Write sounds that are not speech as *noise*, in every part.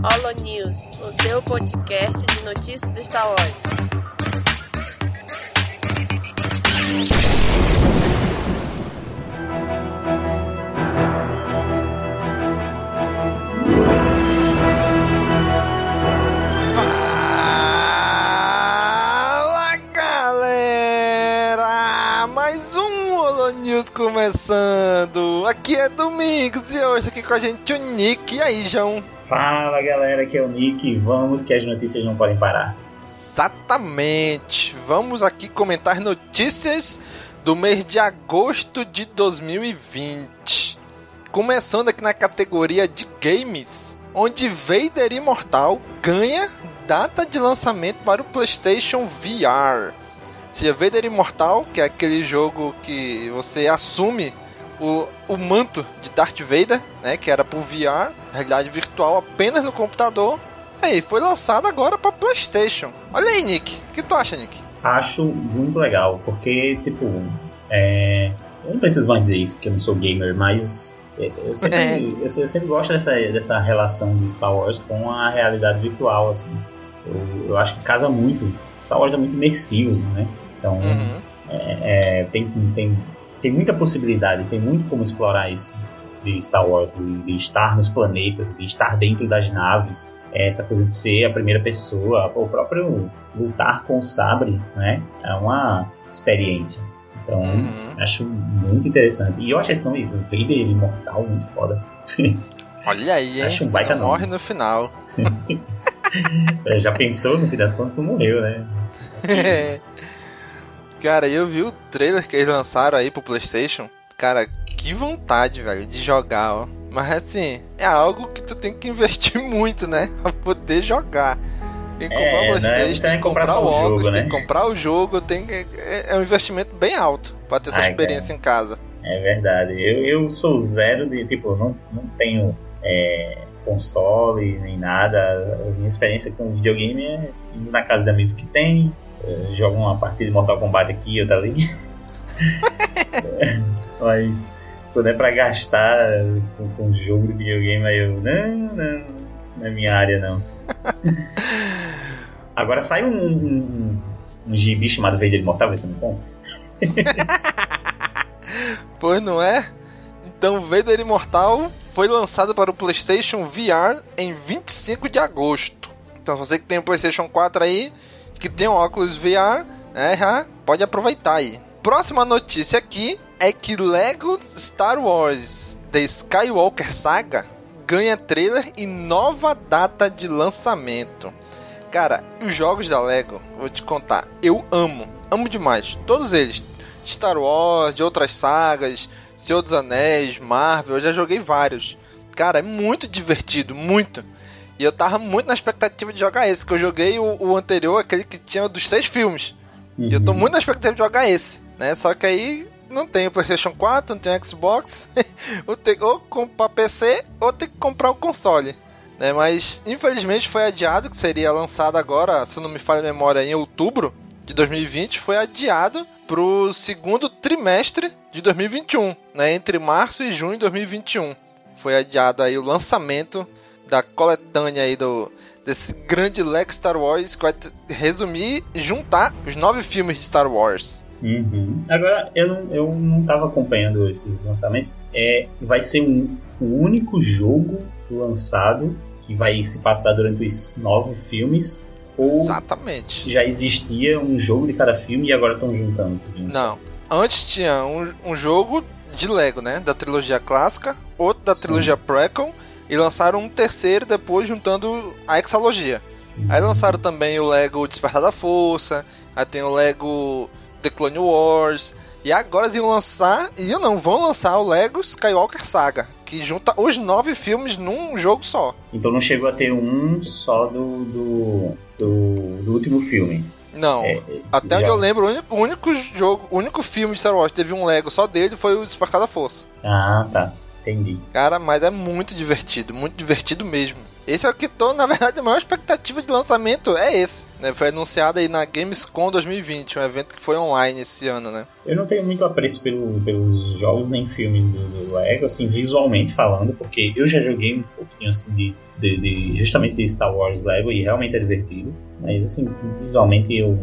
Holo News, o seu podcast de notícias do Star Wars. Fala galera! Mais um Holo News começando! Aqui é Domingos e hoje aqui com a gente o Nick. E aí, João? Fala galera, aqui é o Nick. Vamos que as notícias não podem parar. Exatamente! Vamos aqui comentar notícias do mês de agosto de 2020. Começando aqui na categoria de games, onde Vader Imortal ganha data de lançamento para o PlayStation VR. Ou seja, Vader Imortal, que é aquele jogo que você assume o, o manto de Darth Vader, né, que era por VR, realidade virtual apenas no computador. Aí, foi lançado agora para PlayStation. Olha aí, Nick. O que tu acha, Nick? Acho muito legal, porque, tipo, é... eu não preciso mais dizer isso, porque eu não sou gamer, mas é, eu sempre, *laughs* É. eu, eu sempre gosto dessa, dessa relação de Star Wars com a realidade virtual, assim. Eu, eu acho que casa muito. Star Wars é muito imersivo, né? Então, Uhum. é, é, tem, tem, tem muita possibilidade, tem muito como explorar isso de Star Wars, de, de estar nos planetas, de estar dentro das naves, é, essa coisa de ser a primeira pessoa, o próprio lutar com o sabre, né? É uma experiência. Então, Uhum. acho muito interessante. E eu acho esse nome Vader Imortal muito foda. Olha aí, hein? Acho um baita Não nome. morre no final. *laughs* É, Já pensou, no fim das contas, morreu, né? *laughs* Cara, eu vi o trailer que eles lançaram aí pro PlayStation. Cara, que vontade, velho, de jogar, ó. Mas assim, é algo que tu tem que investir *laughs* muito, né? Pra poder jogar. Tem que comprar É, o né? Tem que comprar comprar o o jogo, óculos, né? tem que comprar o jogo, tem que... é é um investimento bem alto pra ter essa Ai, experiência em casa. É verdade. Eu, eu sou zero de, tipo, não, não tenho é, console nem nada. A minha experiência com videogame é na casa da amigos que tem, eh, jogo uma partida de Mortal Kombat aqui, outra ali. *laughs* Mas quando é pra gastar com, com jogo de videogame, aí eu, não, não, não é minha área não. *laughs* Agora sai um, um, um, um gibi chamado Vader Imortal, você não compra? *laughs* Pois não é? Então, Vader Imortal foi lançado para o PlayStation VR em 25 de agosto. Então, você que tem o PlayStation 4 aí, que tem um óculos VR, né, já pode aproveitar aí. Próxima notícia aqui é que Lego Star Wars The Skywalker Saga ganha trailer e nova data de lançamento. Cara, os jogos da Lego, vou te contar, eu amo, amo demais, todos eles. Star Wars, de outras sagas, Senhor dos Anéis, Marvel, eu já joguei vários. Cara, é muito divertido, muito. E eu tava muito na expectativa de jogar esse, que eu joguei o, o anterior, aquele que tinha dos seis filmes. E eu tô muito na expectativa de jogar esse, né? Só que aí não tem o PlayStation 4, não tem o Xbox. *laughs* ou, tem, ou comprar PC, ou tem que comprar o console. Né? Mas infelizmente foi adiado, que seria lançado agora, se não me falha a memória, em outubro de 2020, foi adiado pro segundo trimestre de 2021, né? Entre março e junho de 2021. Foi adiado aí o lançamento da coletânea aí do desse grande Lego Star Wars que vai resumir e juntar os nove filmes de Star Wars. Uhum. Agora, eu não, eu não tava acompanhando esses lançamentos. É, vai ser um, o único jogo lançado que vai se passar durante os nove filmes? Ou Exatamente. já existia um jogo de cada filme e agora estão juntando? tudo? Não. Antes tinha um, um jogo de Lego, né? Da trilogia clássica, outro da Sim. trilogia prequel, e lançaram um terceiro depois juntando a hexalogia. Aí lançaram também o Lego Despertar da Força, aí tem o Lego The Clone Wars, e agora eles iam lançar, e não, vão lançar o Lego Skywalker Saga, que junta os nove filmes num jogo só. Então não chegou a ter um só do, do, do, do último filme. Não, É, até já- onde eu lembro, o único, o único jogo, o único filme de Star Wars que teve um Lego só dele foi o Despertar da Força. Ah, tá. Entendi. Cara, mas é muito divertido, muito divertido mesmo. Esse é o que tô, na verdade, a maior expectativa de lançamento é esse. Né? Foi anunciado aí na Gamescom 2020, um evento que foi online esse ano, né? Eu não tenho muito apreço pelo, pelos jogos nem filmes do, do Lego, assim, visualmente falando, porque eu já joguei um pouquinho assim de, de, de, justamente de Star Wars Lego e realmente é divertido. Mas assim, visualmente eu,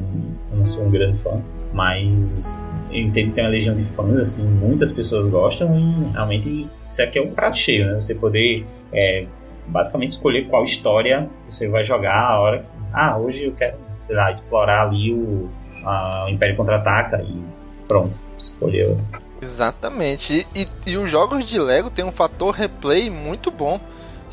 eu não sou um grande fã. Mas eu entendo que tem uma legião de fãs, assim, muitas pessoas gostam e realmente isso aqui é um prato cheio, né? Você poder é, basicamente escolher qual história você vai jogar a hora que. Ah, hoje eu quero, sei lá, explorar ali o, a, o Império Contra-Ataca e pronto, escolheu. Exatamente. E, e, e os jogos de Lego tem um fator replay muito bom.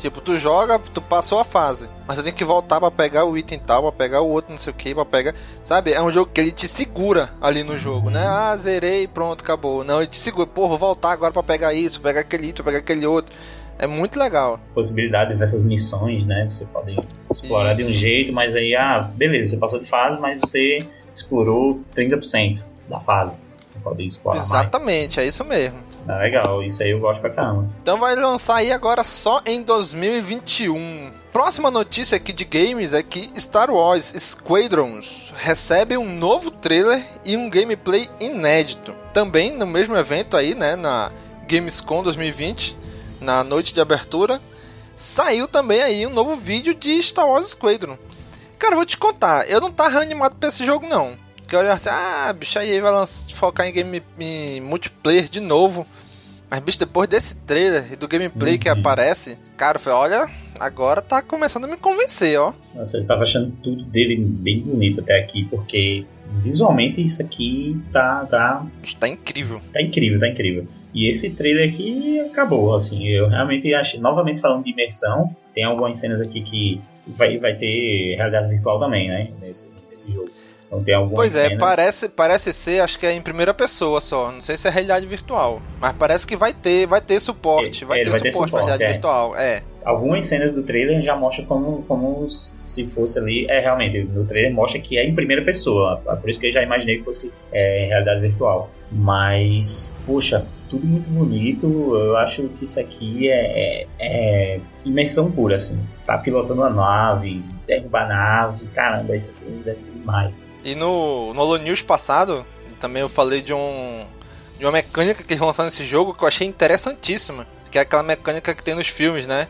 Tipo, tu joga, tu passou a fase, mas tu tem que voltar para pegar o item tal, pra pegar o outro, não sei o que, pra pegar. Sabe? É um jogo que ele te segura ali no jogo, né? Ah, zerei, pronto, acabou. Não, ele te segura, pô, vou voltar agora para pegar isso, pegar aquele item, pegar aquele outro. É muito legal. Possibilidade de ver essas missões, né? Você pode explorar Isso. de um jeito, mas aí, ah, beleza, você passou de fase, mas você explorou 30% da fase. Você pode explorar Exatamente, mais. é isso mesmo. Ah, legal, isso aí eu gosto pra caramba. Então vai lançar aí agora só em 2021. Próxima notícia aqui de games é que Star Wars Squadrons recebe um novo trailer e um gameplay inédito. Também no mesmo evento aí, né, na Gamescom 2020, na noite de abertura, saiu também aí um novo vídeo de Star Wars Squadron. Cara, vou te contar, eu não tava animado pra esse jogo não. Que eu olhava assim, ah, bicho, aí vai lançar, focar em game em multiplayer de novo. Mas, bicho, depois desse trailer e do gameplay uhum. que aparece, cara, falei, olha, agora tá começando a me convencer, ó. Nossa, eu tava achando tudo dele bem bonito até aqui, porque visualmente isso aqui tá. Tá, tá incrível. Tá incrível, tá incrível. E esse trailer aqui acabou, assim, eu realmente acho, novamente falando de imersão, tem algumas cenas aqui que vai, vai ter realidade virtual também, né, nesse, nesse jogo. Então tem algumas Pois é, cenas... parece, parece ser, acho que é em primeira pessoa só, não sei se é realidade virtual, mas parece que vai ter, vai ter suporte, vai, é, ter, vai suporte ter suporte pra realidade é. virtual, é. Algumas cenas do trailer já mostram como, como se fosse ali, é realmente, no trailer mostra que é em primeira pessoa, por isso que eu já imaginei que fosse é, realidade virtual. Mas, poxa, tudo muito bonito. Eu acho que isso aqui é, é, é imersão pura, assim. Tá pilotando a nave, derrubar nave, caramba, isso aqui deve ser demais. E no, no Holo News passado, também eu falei de um de uma mecânica que eles vão lançar nesse jogo que eu achei interessantíssima. Que é aquela mecânica que tem nos filmes, né?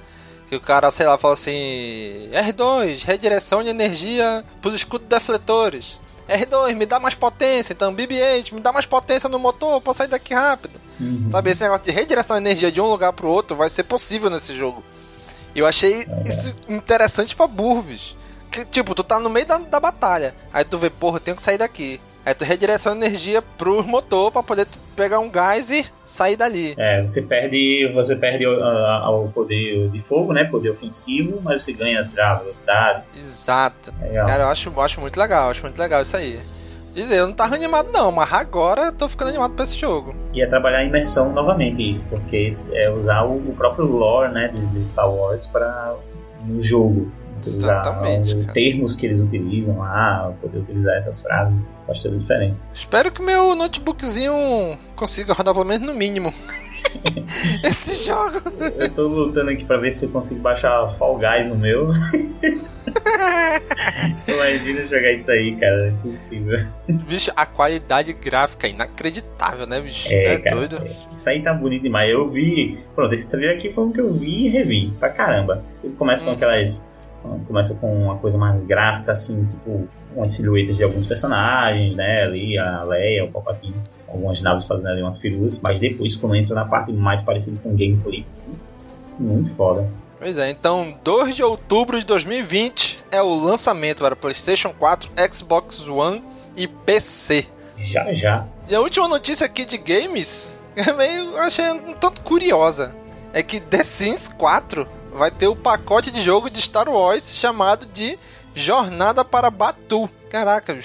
Que o cara, sei lá, fala assim: R2, redireção de energia pros escudos defletores. R2, me dá mais potência. Então, BB-8, me dá mais potência no motor pra sair daqui rápido. Uhum. Sabe, esse negócio de redireção de energia de um lugar pro outro vai ser possível nesse jogo. Eu achei isso interessante pra Burbis. Que, tipo, tu tá no meio da, da batalha. Aí tu vê, porra, eu tenho que sair daqui. Aí tu redireciona energia pro motor para poder pegar um gás e sair dali. É, você perde, você perde o, poder de fogo, né? Poder ofensivo, mas você ganha a velocidade. Exato. Legal. Cara, eu acho, eu acho muito legal, acho muito legal isso aí. Dizer, eu não tava animado não, mas agora eu tô ficando animado pra esse jogo. E é trabalhar a imersão novamente isso, porque é usar o, o próprio lore, né, de, Star Wars para no jogo. Você Exatamente, usar termos que eles utilizam lá, poder utilizar essas frases, faz toda a diferença. Espero que meu notebookzinho consiga rodar pelo menos no mínimo. *laughs* Esse jogo. Eu tô lutando aqui pra ver se eu consigo baixar Fall Guys no meu. *laughs* Imagina jogar isso aí, cara. É impossível. Bicho, a qualidade gráfica é inacreditável, né, bicho? É, é cara, doido. É. Isso aí tá bonito demais. Eu vi. Pronto, esse trailer aqui foi um que eu vi e revi. Pra caramba. Ele começa hum. com uhum. aquelas. Começa com uma coisa mais gráfica, assim, tipo, umas silhuetas de alguns personagens, né? Ali, a Leia, o Palpatine algumas naves fazendo ali umas firulas, mas depois, quando entra na parte mais parecida com gameplay, muito foda. Pois é, então 2 de outubro de 2020 é o lançamento para PlayStation 4, Xbox One e PC. Já já. E a última notícia aqui de games, *laughs* é meio, achei um tanto curiosa, é que The Sims 4 vai ter o pacote de jogo de Star Wars chamado de Jornada para Batu. Caraca,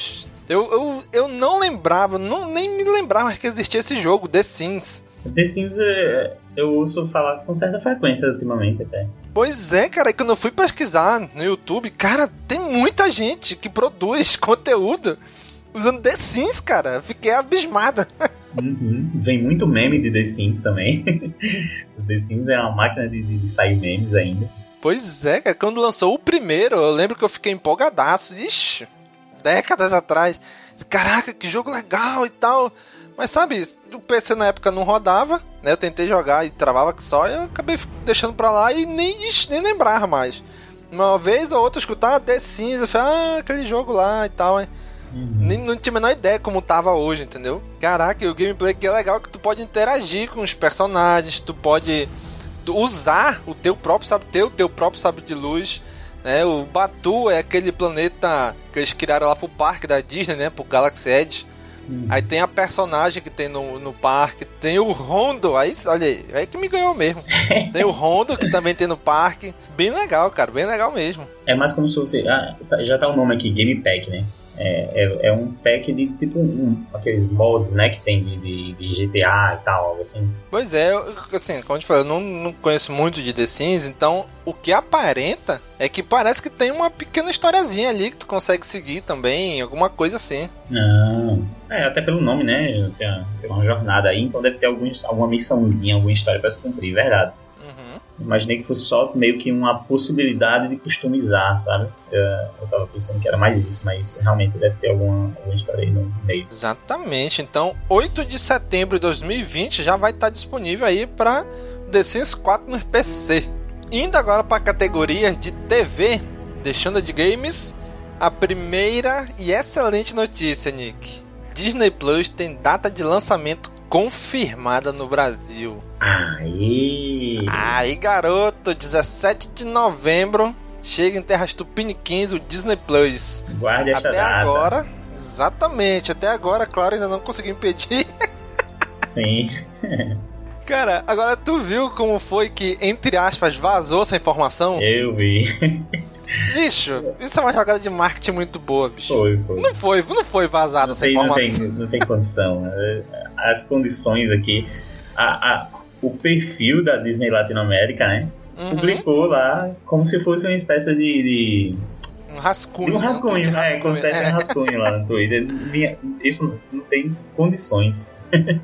eu, eu, eu não lembrava, não, nem me lembrava que existia esse jogo, The Sims. The Sims é, eu ouço falar com certa frequência ultimamente até. Pois é, cara, e quando eu fui pesquisar no YouTube, cara, tem muita gente que produz *laughs* conteúdo usando The Sims, cara. Fiquei abismada. *laughs* Uhum. Vem muito meme de The Sims também. o *laughs* The Sims é uma máquina de, de sair memes ainda. Pois é, cara, quando lançou o primeiro, eu lembro que eu fiquei empolgadaço. Ixi, décadas atrás. Caraca, que jogo legal e tal. Mas sabe, o PC na época não rodava, né? Eu tentei jogar e travava que só, e eu acabei deixando pra lá e nem, nem lembrava mais. Uma vez ou outra escutar ah, The Sims, eu falei, ah, aquele jogo lá e tal, hein? Uhum. Nem, não tinha a menor ideia como tava hoje, entendeu? Caraca, e o gameplay que é legal que tu pode interagir com os personagens, tu pode usar o teu próprio sabre, ter o teu próprio sabre de luz. Né? O Batu é aquele planeta que eles criaram lá pro parque da Disney, né? Pro Galaxy Edge. Hum. Aí tem a personagem que tem no, no parque, tem o Rondo, aí, olha aí, aí que me ganhou mesmo. *laughs* tem o Rondo que também tem no parque. Bem legal, cara, bem legal mesmo. É mais como se fosse. Ah, já tá o nome aqui, Game Pack, né? É, é, é, um pack de tipo um, aqueles mods, né, que tem de, de, de, GTA e tal, assim. Pois é, assim, como eu te falei, eu não, não conheço muito de The Sims, então o que aparenta é que parece que tem uma pequena historiazinha ali que tu consegue seguir também, alguma coisa assim. Não. É, até pelo nome, né? Tem, tem uma jornada aí, então deve ter alguns, alguma missãozinha, alguma história para se cumprir, verdade. Imaginei que fosse só meio que uma possibilidade de customizar, sabe? Eu, eu tava pensando que era mais isso, mas realmente deve ter alguma, alguma história aí no meio. Exatamente. Então, 8 de setembro de 2020 já vai estar disponível aí para The Sims 4 no PC. Indo agora para a categoria de TV, deixando de games, a primeira e excelente notícia, Nick. Disney Plus tem data de lançamento confirmada no Brasil. Aí. Aí, garoto, 17 de novembro chega em terras tupiniquins o Disney Plus. Guarde essa até data. agora, exatamente, até agora, claro, ainda não consegui impedir. Sim. *laughs* Cara, agora tu viu como foi que, entre aspas, vazou essa informação? Eu vi. Bicho, isso é uma jogada de marketing muito boa, bicho. Foi, foi. Não foi, não foi vazada essa informação. Não tem, não tem condição. As condições aqui. A, a, o perfil da Disney Latinoamérica, né? Uhum. Publicou lá como se fosse uma espécie de. de... Um rascunho. Um rascunho, né? Como se fosse um rascunho lá no Twitter. Isso não tem condições. *laughs*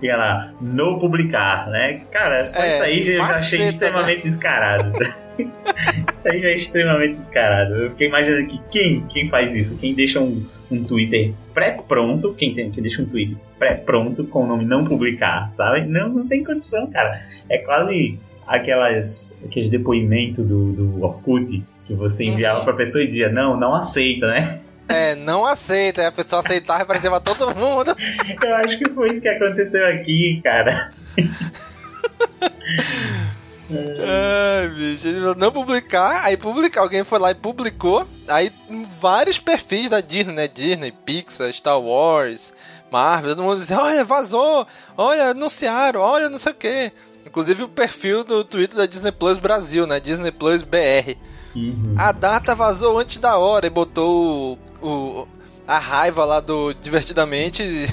Tinha lá, não publicar, né? Cara, só é, isso aí eu já achei né? extremamente né? descarado. *laughs* *laughs* isso aí já é extremamente descarado. Eu fiquei imaginando que quem, quem faz isso? Quem deixa um, um Twitter pré-pronto, quem, tem, quem deixa um Twitter pré-pronto com o nome não publicar, sabe? Não, não tem condição, cara. É quase aquelas, aqueles depoimentos do, do Orkut que você enviava uhum. pra pessoa e dizia, não, não aceita, né? É, não aceita. A pessoa aceitava e aparecia pra todo mundo. *laughs* Eu acho que foi isso que aconteceu aqui, cara. *laughs* Ai, bicho, não publicar, aí publicar, alguém foi lá e publicou, aí vários perfis da Disney, né? Disney, Pixar, Star Wars, Marvel, todo mundo dizia, olha, vazou, olha, anunciaram, olha, não sei o que. Inclusive o perfil do Twitter da Disney Plus Brasil, né? Disney Plus BR. Uhum. A data vazou antes da hora e botou o, o a raiva lá do Divertidamente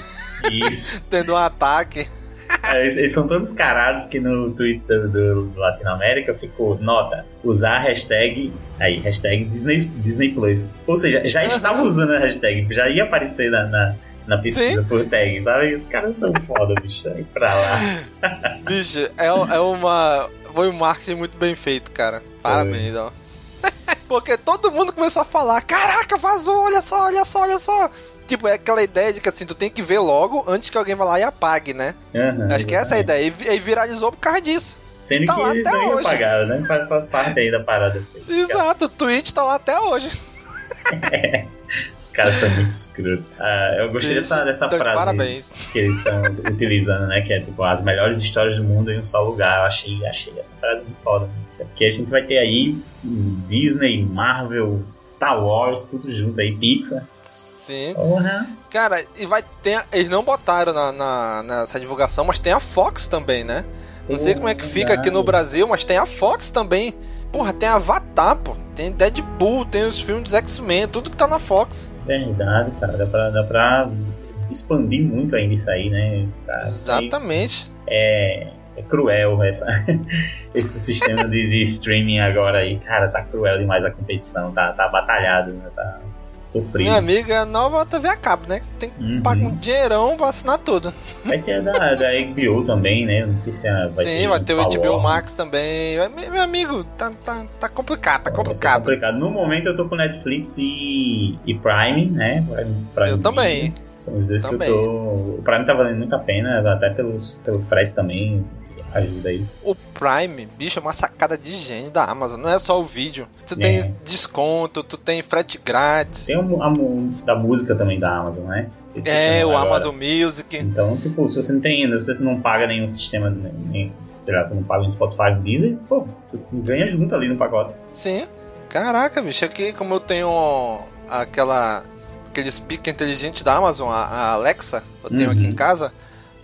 Isso. *laughs* tendo um ataque. É, eles, eles, são tão descarados que no Twitter do, do Latinoamérica ficou nota, usar a hashtag aí, hashtag Disney, Disney Plus. Ou seja, já uhum. estava usando a hashtag, já ia aparecer na, na, na pesquisa Sim. por tag, sabe? Os caras são foda, bicho. Aí pra lá. *laughs* bicho, é, é uma. Foi um marketing muito bem feito, cara. Parabéns, ó. *laughs* Porque todo mundo começou a falar: Caraca, vazou, olha só, olha só, olha só. Tipo, é aquela ideia de que assim, tu tem que ver logo antes que alguém vá lá e apague, né? Uhum, Acho que é essa a ideia. E, e viralizou por causa disso. Sendo tá que eles não iam pagar, né? Faz, faz parte aí da parada. Exato, o Twitch tá lá até hoje. É, os caras são muito escrotos. Ah, eu gostei dessa, dessa então, frase parabéns. que eles estão utilizando, né? Que é tipo, as melhores histórias do mundo em um só lugar. Eu achei, achei essa frase muito foda. Né? Porque a gente vai ter aí Disney, Marvel, Star Wars, tudo junto aí, Pixar. Sim. Uhum. Cara, e vai ter. Eles não botaram na, na, nessa divulgação, mas tem a Fox também, né? Não sei como é que fica aqui no Brasil, mas tem a Fox também. Porra, tem Avatar, pô. Tem Deadpool, tem os filmes dos X-Men, tudo que tá na Fox. Verdade, cara. Dá pra, dá pra expandir muito ainda isso aí, né? Tá, Exatamente. É, é cruel essa, *laughs* esse sistema de, de, streaming agora aí. Cara, tá cruel demais a competição. Tá, tá batalhado, né? Tá, Sofrido. Minha amiga nova TV a cabo, né? Tem que Uhum. pagar um dinheirão pra assinar tudo. Vai ter a da, da HBO também, né? Não sei se vai ser. Sim, vai ter o a HBO. Max também. Meu amigo, tá, tá, tá complicado, tá complicado. complicado. No momento eu tô com Netflix e, e Prime, né? Prime- Prime Eu também. Video. São os dois Também. que eu tô. O Prime tá valendo muito a pena, até pelos, pelo frete também. Ajuda aí. O Prime, bicho, é uma sacada de gênio da Amazon. Não é só o vídeo. Tu É. tem desconto, tu tem frete grátis. Tem o, mu- da música também da Amazon, né? É, o agora. Amazon Music. Então, tipo, se você não tem, se você não paga nenhum sistema, nem, sei lá, você não paga um Spotify, um Deezer, pô, tu ganha junto ali no pacote. Sim. Caraca, bicho, aqui como eu tenho aquela aquele speaker inteligente da Amazon, a, a Alexa, eu tenho Uhum. aqui em casa.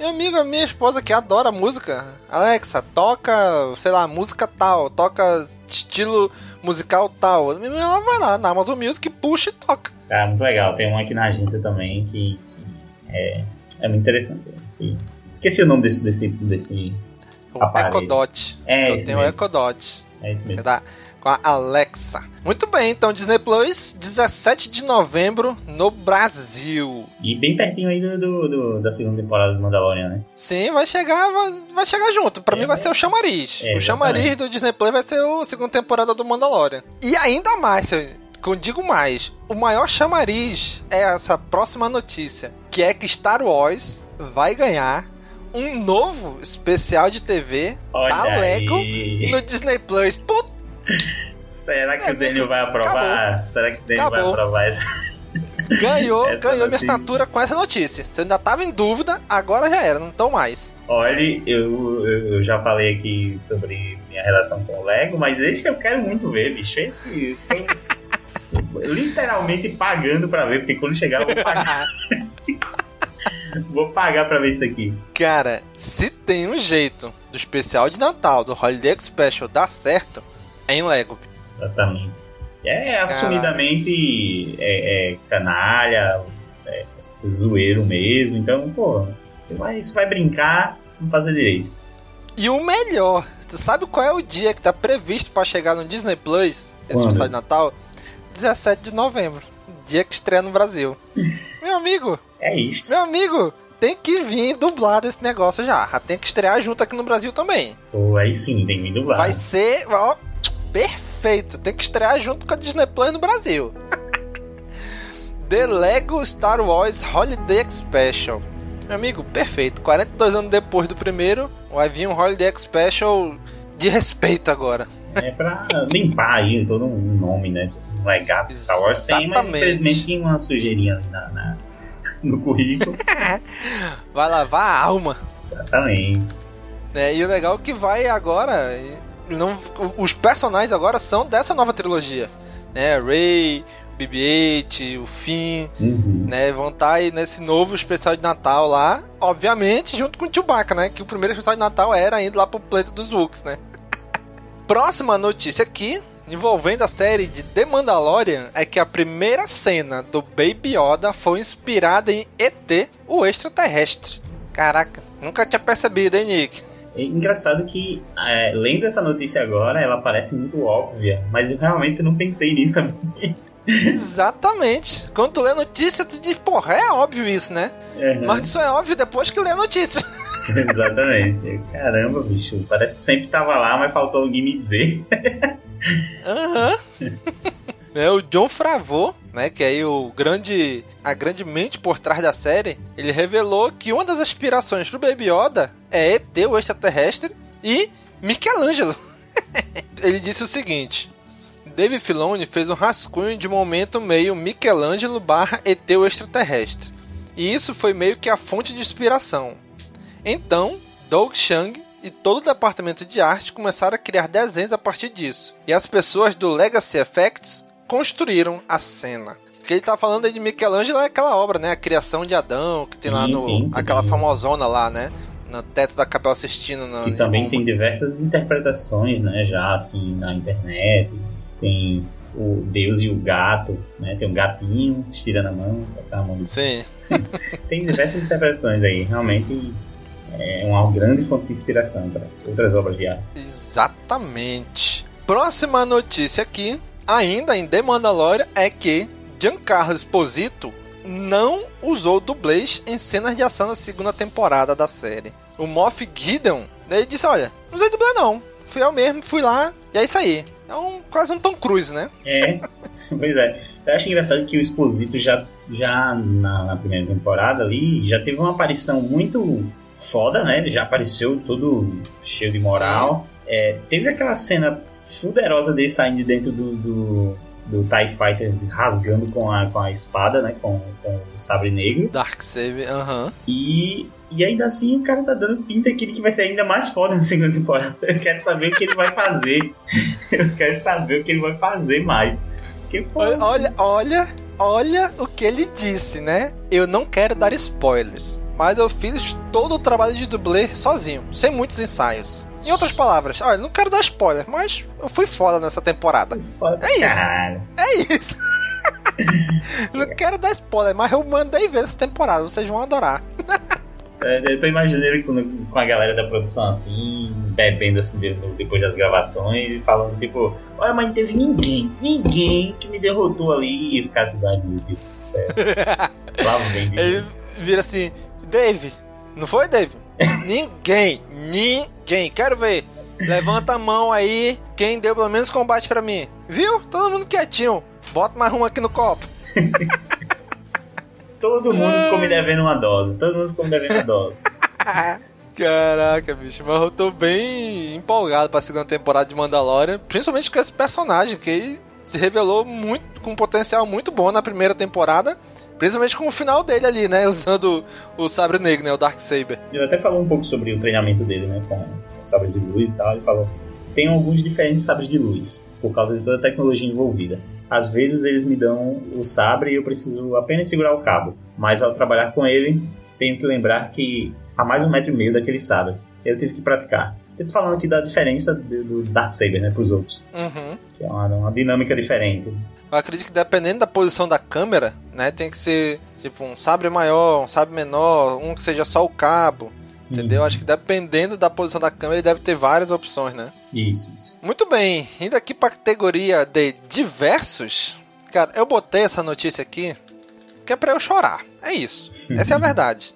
Meu amigo, a minha esposa que adora música. Alexa, toca, sei lá, música tal, toca estilo musical tal. Ela vai lá na Amazon Music, puxa e toca. Cara, muito legal. Tem um aqui na agência também que, que é, é muito interessante. Esse- esqueci o nome desse, desse, desse O Aparelho. Echo Dot. É eu isso tenho o mesmo. Echo Dot. É isso mesmo. é da- com a Alexa. Muito bem, então Disney Plus, 17 de novembro no Brasil. E bem pertinho aí do, do- do- da segunda temporada do Mandalorian, né? Sim, vai chegar, vai, vai chegar junto. Pra É, mim vai ser o chamariz. é, o chamariz do Disney Plus vai ser a segunda temporada do Mandalorian. E ainda mais, eu digo mais, o maior chamariz é essa próxima notícia, que é que Star Wars vai ganhar um novo especial de TV Olha da Lego aí. no Disney Plus. Puta, Será que É, o Daniel vai aprovar? Será que o Daniel Acabou. vai aprovar essa? ganhou, *laughs* Essa ganhou minha notícia. assinatura com essa notícia. Eu ainda tava em dúvida, agora já era, não tô mais. Olha, eu, eu já falei aqui sobre minha relação com o Lego, mas esse eu quero muito ver, bicho. Esse eu tô *laughs* literalmente pagando pra ver, porque quando chegar eu vou pagar, *laughs* vou pagar pra ver isso aqui. Cara, se tem um jeito do especial de Natal, do Holiday Special dar certo, em Lego. Exatamente. É assumidamente é, é canalha, é zoeiro mesmo. Então, pô, você vai, você vai brincar, vamos fazer direito. E o melhor, tu sabe qual é o dia que tá previsto pra chegar no Disney Plus, esse Quando? de Natal? 17 de novembro, dia que estreia no Brasil. *laughs* meu amigo, É isto. meu amigo, tem que vir dublado esse negócio já. Tem que estrear junto aqui no Brasil também. Pô, aí sim, tem que me dublar. Vai ser, ó, perfeito. Tem que estrear junto com a Disney Plus no Brasil. *laughs* The Lego Star Wars Holiday Special. Meu amigo, perfeito. 42 anos depois do primeiro, vai vir um Holiday Special de respeito agora. É pra limpar aí todo um nome, né? Um legado Star Wars tem, mas Exatamente. infelizmente tem uma sujeirinha na, na- no currículo. *laughs* Vai lavar a alma. Exatamente. né? E o legal é que vai agora. Não, os personagens agora são dessa nova trilogia. Né? Ray, BB-8, o Finn. Uhum. né, vão estar aí nesse novo especial de Natal lá, obviamente junto com o Chewbacca, né, que o primeiro especial de Natal era indo lá pro planeta dos Wooks, né. *laughs* Próxima notícia aqui, envolvendo a série de The Mandalorian, é que a primeira cena do Baby Yoda foi inspirada em ET, o extraterrestre. Caraca, nunca tinha percebido, hein, Nick? É engraçado que, é, lendo essa notícia agora, ela parece muito óbvia, mas eu realmente não pensei nisso também. *laughs* Exatamente. Quando tu lê notícia, tu diz, porra, é óbvio isso, né? Uhum. Mas isso é óbvio depois que lê a notícia. *laughs* Exatamente. Caramba, bicho. Parece que sempre tava lá, mas faltou alguém me dizer. Aham. *laughs* é o John Favreau, né, que é o grande a grande mente por trás da série, ele revelou que uma das aspirações pro Baby Yoda é ET, o extraterrestre, e Michelangelo. *laughs* ele disse o seguinte: Dave Filoni fez um rascunho de momento meio Michelangelo barra ET, o extraterrestre. E isso foi meio que a fonte de inspiração. Então, Doug Chang e todo o departamento de arte começaram a criar desenhos a partir disso. E as pessoas do Legacy Effects construíram a cena. O que ele tá falando aí de Michelangelo é aquela obra, né? A criação de Adão, que tem Sim, lá no. sim, que aquela tem- famosona lá, né? No teto da Capela Sistina. No, Que também Roma. tem diversas interpretações, né? Já assim, na internet. Tem o Deus e o gato, né? Tem um gatinho, estirando a mão, tocar a mão Sim. *laughs* Tem diversas interpretações aí. Realmente é uma grande fonte de inspiração para outras obras de arte. Exatamente. Próxima notícia aqui, ainda em The Mandalorian, é que Giancarlo Esposito não usou dublês em cenas de ação na segunda temporada da série. O Moff Gideon, ele disse, olha, não usei dublê não. Fui eu mesmo, fui lá, e é isso aí. É um, quase um Tom Cruise, né? É, *laughs* pois é. Eu acho engraçado que o Exposito já, já na, na, primeira temporada ali, já teve uma aparição muito foda, né? Ele já apareceu todo cheio de moral. É, teve aquela cena fuderosa dele saindo de dentro do, do, do TIE Fighter rasgando com a, com a espada, né? Com, com o sabre negro. Dark Save, aham. Uh -huh. E e ainda assim o cara tá dando pinta aqui de que vai ser ainda mais foda na segunda temporada. Eu quero saber o que ele vai fazer. *laughs* Eu quero saber o que ele vai fazer mais. Que, olha, olha, olha o que ele disse, né? Eu não quero dar spoilers. Mas eu fiz todo o trabalho de dublê sozinho, sem muitos ensaios. Em outras palavras, olha, não quero dar spoiler, mas eu fui foda nessa temporada. Foda, é isso. Caralho. É isso. *laughs* não quero dar spoiler, mas eu mandei ver essa temporada, vocês vão adorar. É, eu tô imaginando com, com a galera da produção assim, bebendo assim depois das gravações e falando tipo, olha, mas não teve ninguém, ninguém que me derrotou ali e os caras ai meu Deus do céu. *laughs* Lá vem. Ele vira assim, Dave, não foi Dave? *laughs* ninguém, ninguém, quero ver. Levanta a mão aí, quem deu pelo menos combate para mim. Viu? Todo mundo quietinho. Bota mais um aqui no copo. *laughs* Todo mundo ficou me devendo uma dose. Todo mundo ficou me devendo uma dose. *laughs* Caraca, bicho, mas eu tô bem empolgado pra segunda temporada de Mandalorian, principalmente com esse personagem que se revelou muito com um potencial muito bom na primeira temporada, principalmente com o final dele ali, né, usando o, sabre negro, né, o Dark Saber. Ele até falou um pouco sobre o treinamento dele, né, com o sabre de luz e tal, ele falou: "Tem alguns diferentes sabres de luz por causa de toda a tecnologia envolvida. Às vezes eles me dão o sabre e eu preciso apenas segurar o cabo, mas ao trabalhar com ele, tenho que lembrar que há mais um metro e meio daquele sabre. Eu tive que praticar. Estou falando aqui da diferença do Dark Saber, né, para os outros. Uhum. Que é uma, uma dinâmica diferente. Eu acredito que dependendo da posição da câmera, né, tem que ser tipo um sabre maior, um sabre menor, um que seja só o cabo. Entendeu? Uhum. Acho que dependendo da posição da câmera, ele deve ter várias opções, né? Isso, isso. Muito bem, indo aqui para a categoria de diversos. Cara, eu botei essa notícia aqui que é para eu chorar. É isso. Essa é a *laughs* verdade.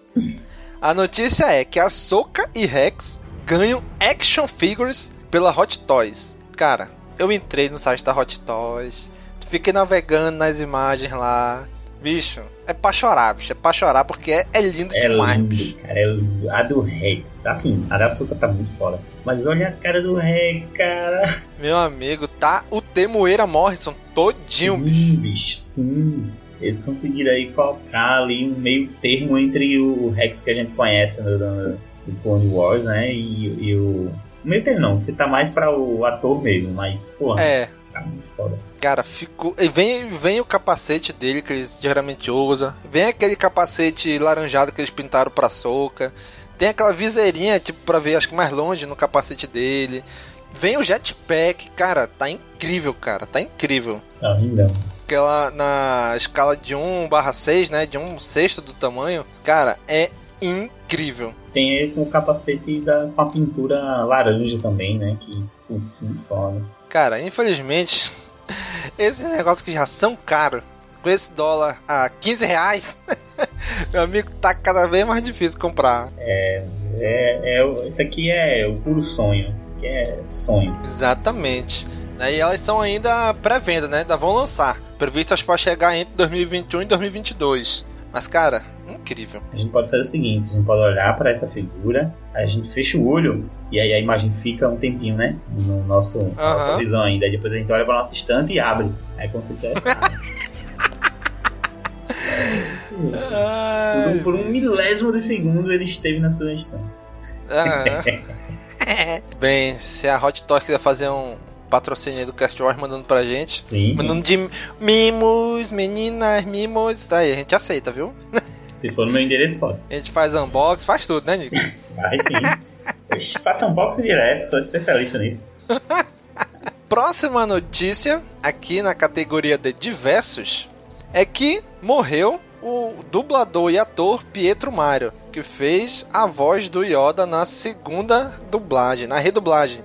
A notícia é que a Soka e Rex ganham action figures pela Hot Toys. Cara, eu entrei no site da Hot Toys, fiquei navegando nas imagens lá. Bicho, é pra chorar, bicho. É pra chorar porque é, é lindo é demais, lindo, bicho. Cara, é lindo. A do Rex, tá assim, a da Açúcar tá muito foda. Mas olha a cara do Rex, cara. Meu amigo, tá o Temoeira Morrison todinho, sim, bicho. bicho. Sim, Eles conseguiram aí colocar ali um meio termo entre o Rex que a gente conhece no, no, no Clone Wars, né? E, e o. Meio termo não, que tá mais pra o ator mesmo, mas, porra. É. Tá muito foda. Cara, ficou. E vem, vem o capacete dele que eles geralmente usam. Vem aquele capacete laranjado que eles pintaram pra soca. Tem aquela viseirinha, tipo, pra ver, acho que mais longe no capacete dele. Vem o jetpack, cara, tá incrível, cara, tá incrível. Tá lindão. Aquela na escala de 1 barra 6, né? De 1 sexto do tamanho, cara, é incrível. Tem ele com o capacete da, com a pintura laranja também, né? Que, putz, muito foda. Cara, infelizmente, *laughs* esses negócios que já são caros, com esse dólar a 15 reais, *laughs* meu amigo, tá cada vez mais difícil comprar. É, é, é, isso aqui é o puro sonho. Aqui é sonho. Exatamente. E elas são ainda pré-venda, né? Ainda vão lançar. Previstas para chegar entre 2021 e 2022. Mas, cara, incrível. A gente pode fazer o seguinte: a gente pode olhar para essa figura, a gente fecha o olho e aí a imagem fica um tempinho, né? No nosso uhum. nossa visão ainda. Aí depois a gente olha para nossa estante e abre. Aí como se tivesse. é isso mesmo. Por um, por um milésimo de segundo ele esteve na sua estante. Uhum. *laughs* Bem, se a Hot Toys quiser fazer um patrocínio do Cast Wars mandando pra gente. Sim, mandando de mimos, meninas, mimos. Tá aí, a gente aceita, viu? *laughs* Se for no meu endereço, pode. A gente faz unbox, faz tudo, né, Nico? *laughs* Vai sim. faça unboxing direto, sou especialista nisso. *laughs* Próxima notícia, aqui na categoria de diversos, é que morreu o dublador e ator Pietro Mario, que fez a voz do Yoda na segunda dublagem, na redublagem,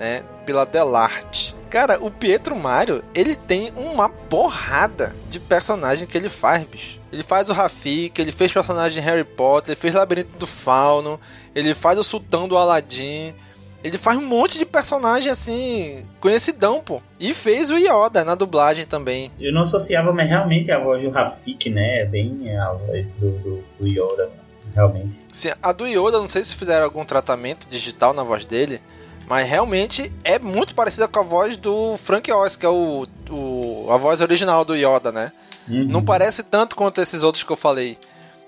né, pela Delarte. Cara, o Pietro Mario, ele tem uma porrada de personagem que ele faz, bicho. Ele faz o Rafik, ele fez personagem de Harry Potter, ele fez Labirinto do Fauno, ele faz o Sultão do Aladdin. Ele faz um monte de personagem assim, conhecidão, pô. E fez o Yoda na dublagem também. Eu não associava, mas realmente a voz do Rafik, né? É bem a voz do, do, do Yoda, realmente. Sim, a do Yoda, não sei se fizeram algum tratamento digital na voz dele, mas realmente é muito parecida com a voz do Frank Oz, que é o, o a voz original do Yoda, né? Uhum. Não parece tanto quanto esses outros que eu falei.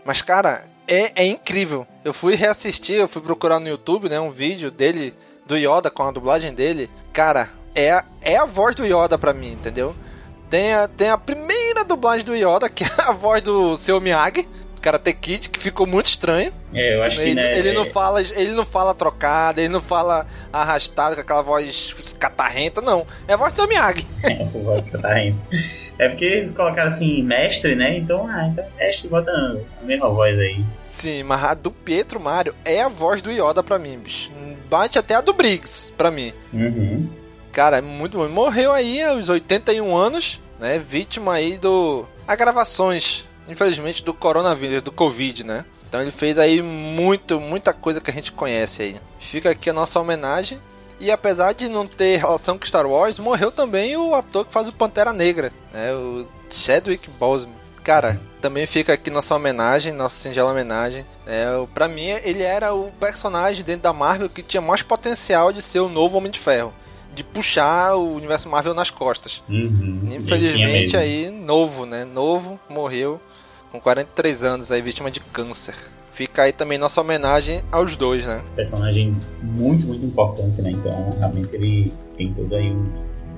Mas, cara, é, é incrível. Eu fui reassistir, eu fui procurar no YouTube, né, um vídeo dele, do Yoda, com a dublagem dele. Cara, é, a, é a voz do Yoda pra mim, entendeu? Tem a, tem a primeira dublagem do Yoda, *laughs* que é a voz do seu Miyagi, Karate Kid, que ficou muito estranho. É, eu acho ele, que né, ele é... não fala, ele não fala trocado, ele não fala arrastado com aquela voz catarrenta, não. É a voz do seu Miyagi. *laughs* É, voz catarrenta. É porque eles colocaram assim, mestre, né? Então, ah, então mestre bota a mesma voz aí. Sim, mas a do Pietro Mario é a voz do Yoda pra mim, bicho. Bate até a do Briggs pra mim. Uhum. Cara, é muito bom. Morreu aí aos 81 anos, né? Vítima aí do. Agravações infelizmente, do coronavírus, do Covid, né? Então ele fez aí muito, muita coisa que a gente conhece aí. Fica aqui a nossa homenagem. E apesar de não ter relação com Star Wars, morreu também o ator que faz o Pantera Negra, né? O Chadwick Boseman. Cara, também fica aqui nossa homenagem, nossa singela homenagem. É, pra mim, ele era o personagem dentro da Marvel que tinha mais potencial de ser o novo Homem de Ferro. De puxar o universo Marvel nas costas. Uhum, Infelizmente aí, novo, né? Novo, morreu com 43 anos, aí vítima de câncer. Fica aí também nossa homenagem aos dois, né? Personagem muito, muito importante, né? Então, realmente ele tem todo aí um,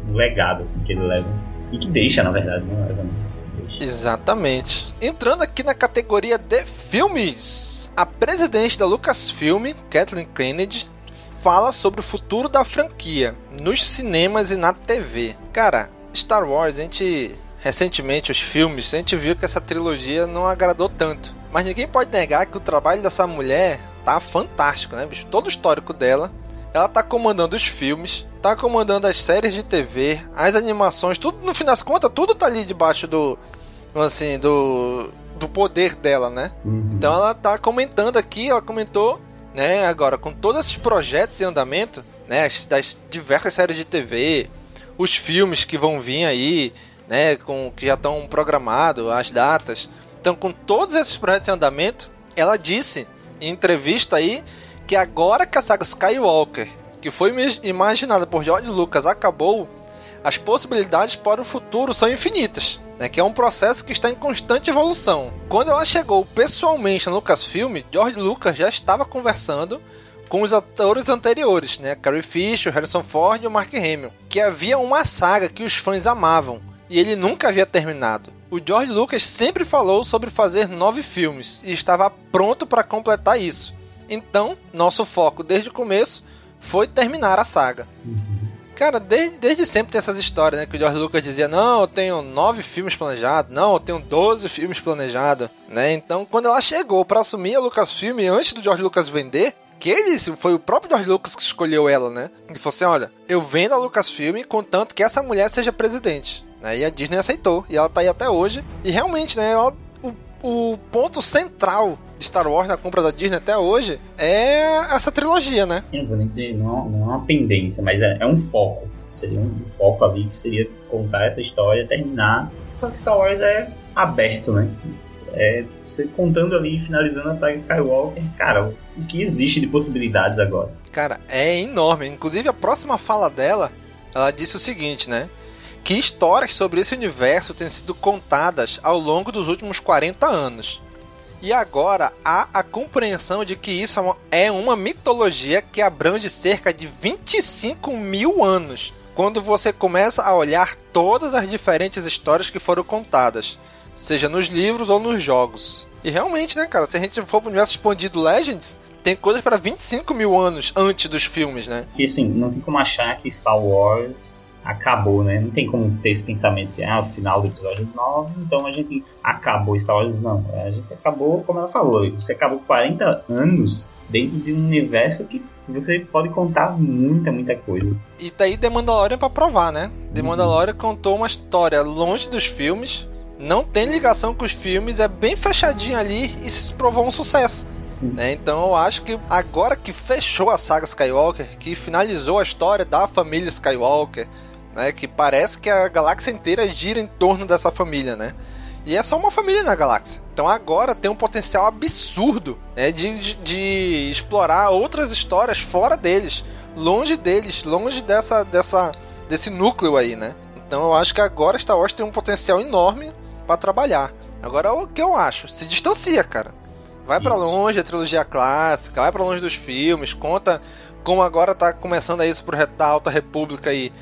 um legado, assim, que ele leva. E que deixa, na verdade, não leva, Deixa. Exatamente. Entrando aqui na categoria de filmes. A presidente da Lucasfilm, Kathleen Kennedy, fala sobre o futuro da franquia nos cinemas e na TV. Cara, Star Wars, a gente recentemente os filmes, a gente viu que essa trilogia não agradou tanto. Mas ninguém pode negar que o trabalho dessa mulher tá fantástico, né, bicho? Todo o histórico dela. Ela tá comandando os filmes, tá comandando as séries de TV, as animações, tudo no fim das contas, tudo tá ali debaixo do assim, do do poder dela, né? Uhum. Então ela tá comentando aqui, ela comentou, né, agora com todos esses projetos em andamento, né, das diversas séries de TV, os filmes que vão vir aí, né, com que já estão programados, as datas. Então, com todos esses projetos em andamento, ela disse em entrevista aí que agora que a saga Skywalker, que foi imaginada por George Lucas, acabou, as possibilidades para o futuro são infinitas. Né, que é um processo que está em constante evolução. Quando ela chegou pessoalmente no Lucasfilm, George Lucas já estava conversando com os atores anteriores, né, Carrie Fisher, Harrison Ford e o Mark Hamill, que havia uma saga que os fãs amavam, e ele nunca havia terminado. O George Lucas sempre falou sobre fazer nove filmes e estava pronto para completar isso. Então, nosso foco desde o começo foi terminar a saga. Uhum. Cara, desde, desde sempre tem essas histórias, né? Que o George Lucas dizia, não, eu tenho nove filmes planejados, não, eu tenho doze filmes planejados, né? Então, quando ela chegou para assumir a Lucasfilm antes do George Lucas vender, que ele foi o próprio George Lucas que escolheu ela, né? Ele falou assim, olha, eu vendo a Lucasfilm contanto que essa mulher seja presidente. Né? E a Disney aceitou. E ela tá aí até hoje. E realmente, né? Ela, o, o ponto central de Star Wars na compra da Disney até hoje é essa trilogia, né? Eu vou nem dizer, não, não é uma pendência, mas é, é um foco. Seria um, um foco ali que seria contar essa história, terminar. Só que Star Wars é aberto, né? É, você contando ali, finalizando a saga Skywalker, cara, o que existe de possibilidades agora? Cara, é enorme. Inclusive, a próxima fala dela, ela disse o seguinte, né? Que histórias sobre esse universo têm sido contadas ao longo dos últimos 40 anos. E agora há a compreensão de que isso é uma mitologia que abrange cerca de 25 mil anos. Quando você começa a olhar todas as diferentes histórias que foram contadas, seja nos livros ou nos jogos. E realmente, né, cara, se a gente for pro universo expandido Legends, tem coisas para 25 mil anos antes dos filmes, né? E assim, não tem como achar que Star Wars acabou, né? Não tem como ter esse pensamento que é ah, o final do episódio 9, então a gente acabou Star Wars. Não, a gente acabou, como ela falou, você acabou 40 anos dentro de um universo que você pode contar muita, muita coisa. E tá aí The Mandalorian pra provar, né? The uhum. Mandalorian contou uma história longe dos filmes, não tem ligação com os filmes, é bem fechadinho ali e se provou um sucesso. Né? Então eu acho que agora que fechou a saga Skywalker, que finalizou a história da família Skywalker, né? Que parece que a galáxia inteira gira em torno dessa família, né? E é só uma família na galáxia. Então agora tem um potencial absurdo né, de, de, de explorar outras histórias fora deles, longe deles, longe dessa, dessa, desse núcleo aí, né? Então eu acho que agora Star Wars tem um potencial enorme para trabalhar. Agora o que eu acho? Se distancia, cara. Vai para longe da trilogia clássica, vai para longe dos filmes, conta como agora tá começando a isso pro da Alta República aí,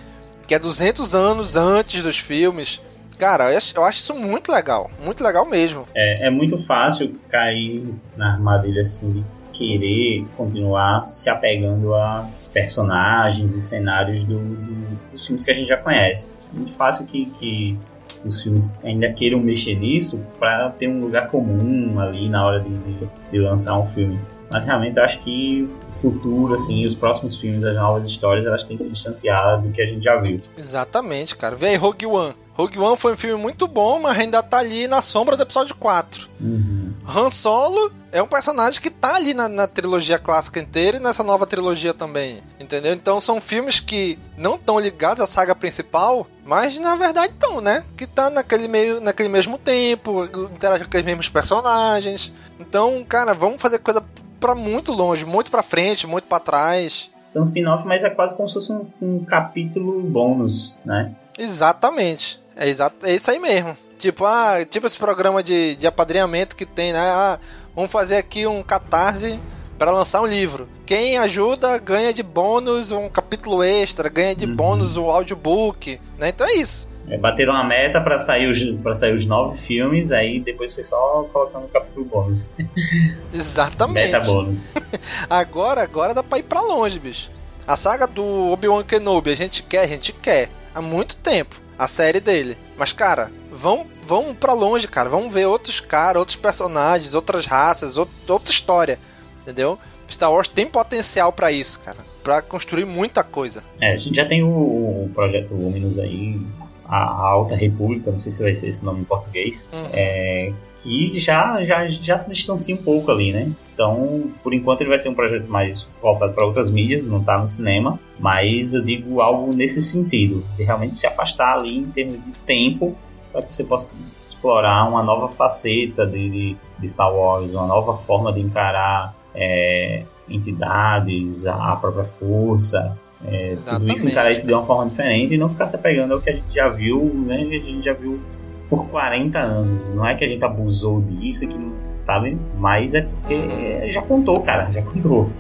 que é 200 anos antes dos filmes. Cara, eu acho, isso muito legal, muito legal mesmo. É, é muito fácil cair na armadilha assim de querer continuar se apegando a personagens e cenários do, do, dos filmes que a gente já conhece. É muito fácil que, que os filmes ainda queiram mexer nisso para ter um lugar comum ali na hora de, de, de lançar um filme. Mas realmente eu acho que o futuro, assim, os próximos filmes, as novas histórias, elas têm que se distanciar do que a gente já viu. Exatamente, cara. Vem aí, Rogue One. Rogue One foi um filme muito bom, mas ainda tá ali na sombra do episódio 4. Uhum. Han Solo é um personagem que tá ali na, na, trilogia clássica inteira e nessa nova trilogia também, entendeu? Então são filmes que não estão ligados à saga principal, mas na verdade estão, né? Que tá naquele, meio, naquele mesmo tempo, interage com aqueles mesmos personagens. Então, cara, vamos fazer coisa para muito longe, muito para frente, muito para trás. São spin-off, mas é quase como se fosse um, um capítulo bônus, né? Exatamente. É, exato, é isso aí mesmo. Tipo, ah, tipo esse programa de, de apadrinhamento que tem, né? Ah, vamos fazer aqui um catarse para lançar um livro. Quem ajuda ganha de bônus um capítulo extra, ganha de uhum. bônus o um audiobook, né? Então é isso. É, bateram a meta para sair os para sair os nove filmes, aí depois foi só colocando o capítulo bônus. *laughs* Exatamente. Meta bônus. *laughs* agora, agora dá para ir para longe, bicho. A saga do Obi-Wan Kenobi, a gente quer, a gente quer há muito tempo a série dele. Mas, cara, vão, vão pra longe, cara. Vamos ver outros caras, outros personagens, outras raças, outra história. Entendeu? Star Wars tem potencial para isso, cara. Pra construir muita coisa. É, a gente já tem o, o projeto Luminous aí, a, Alta República, não sei se vai ser esse nome em português. Uhum. É, que já, já, já se distancia um pouco ali, né? Então, por enquanto ele vai ser um projeto mais voltado para outras mídias, não está no cinema, mas eu digo algo nesse sentido, de realmente se afastar ali em termos de tempo, para que você possa explorar uma nova faceta de, de, de Star Wars, uma nova forma de encarar é, entidades, a própria força, é, tudo isso encarar isso de uma forma diferente e não ficar se apegando ao que a gente já viu, né? A gente já viu por 40 anos. Não é que a gente abusou disso, que sabe? Mas é porque uhum. já contou, cara, já contou.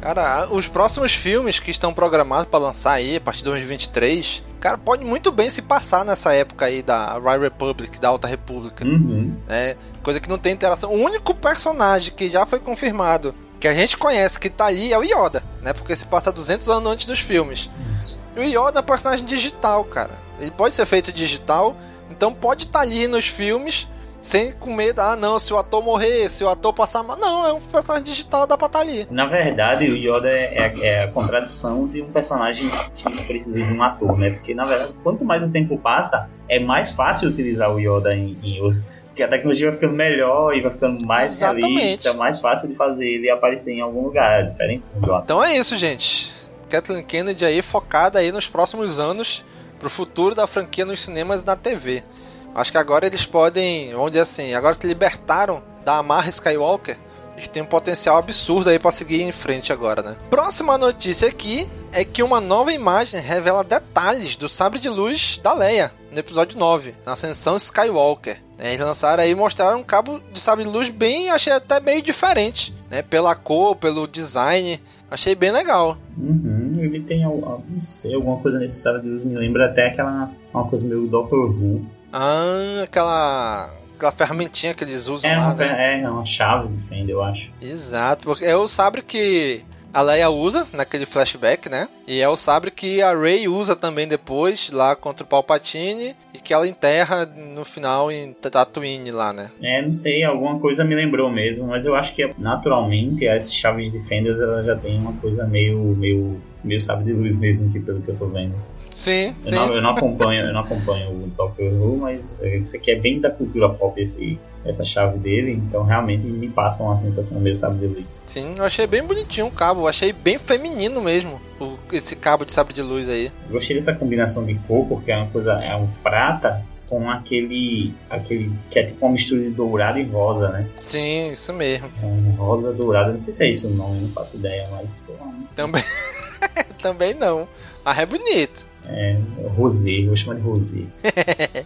Cara, os próximos filmes que estão programados para lançar aí a partir de 2023, cara, pode muito bem se passar nessa época aí da High Republic, da Alta República. Uhum. É, coisa que não tem interação. O único personagem que já foi confirmado que a gente conhece que tá ali é o Yoda, né? Porque se passa 200 anos antes dos filmes. Isso. E o Yoda é um personagem digital, cara. Ele pode ser feito digital então pode estar tá ali nos filmes sem com medo, ah não, se o ator morrer, se o ator passar mal. Não, é um personagem digital, dá pra estar tá ali. Na verdade, o Yoda é, é, é, a contradição de um personagem que precisa de um ator, né? Porque na verdade, quanto mais o tempo passa, é mais fácil utilizar o Yoda em, em porque a tecnologia vai ficando melhor e vai ficando mais Exatamente. realista, mais fácil de fazer ele aparecer em algum lugar diferente do Então é isso, gente. Kathleen Kennedy aí focada aí nos próximos anos pro futuro da franquia nos cinemas e na TV. Acho que agora eles podem, vamos dizer assim, agora se libertaram da amarra Skywalker. Eles têm um potencial absurdo aí para seguir em frente agora, né? Próxima notícia aqui é que uma nova imagem revela detalhes do sabre de luz da Leia no episódio 9, na Ascensão Skywalker. É, eles lançaram aí e mostraram um cabo de sabre de luz bem, achei até meio diferente, né? Pela cor, pelo design, achei bem legal. Uhum ele tem, não sei, alguma coisa nesse sabre de luz. Me lembra até aquela uma coisa meio Doctor Who. Ah, aquela aquela ferramentinha que eles usam é, lá, uma, né? É, é uma chave de fenda, eu acho. Exato, porque é o sabre que a Leia usa naquele flashback, né? E é o sabre que a Rey usa também depois, lá contra o Palpatine, e que ela enterra no final em Tatooine lá, né? É, não sei, alguma coisa me lembrou mesmo, mas eu acho que naturalmente as chaves de Defenders ela já tem uma coisa meio, meio, meio sabre de luz mesmo, aqui, pelo que eu tô vendo. Sim, eu sim. Não, eu não acompanho, eu não acompanho o Doctor Who, mas isso aqui é bem da cultura pop esse, essa chave dele, então realmente me passa uma sensação meio sabre de luz. Sim, eu achei bem bonitinho o cabo, eu achei bem feminino mesmo, o, esse cabo de sabre de luz aí. Gostei dessa combinação de cor, porque é uma coisa, é um prata com aquele, aquele que é tipo uma mistura de dourado e rosa, né? Sim, isso mesmo. É um rosa dourado, não sei se é isso o nome, não faço ideia, mas pô, Também, *laughs* também não. Mas é bonito. É, rosé, vou chamar de rosé. *laughs*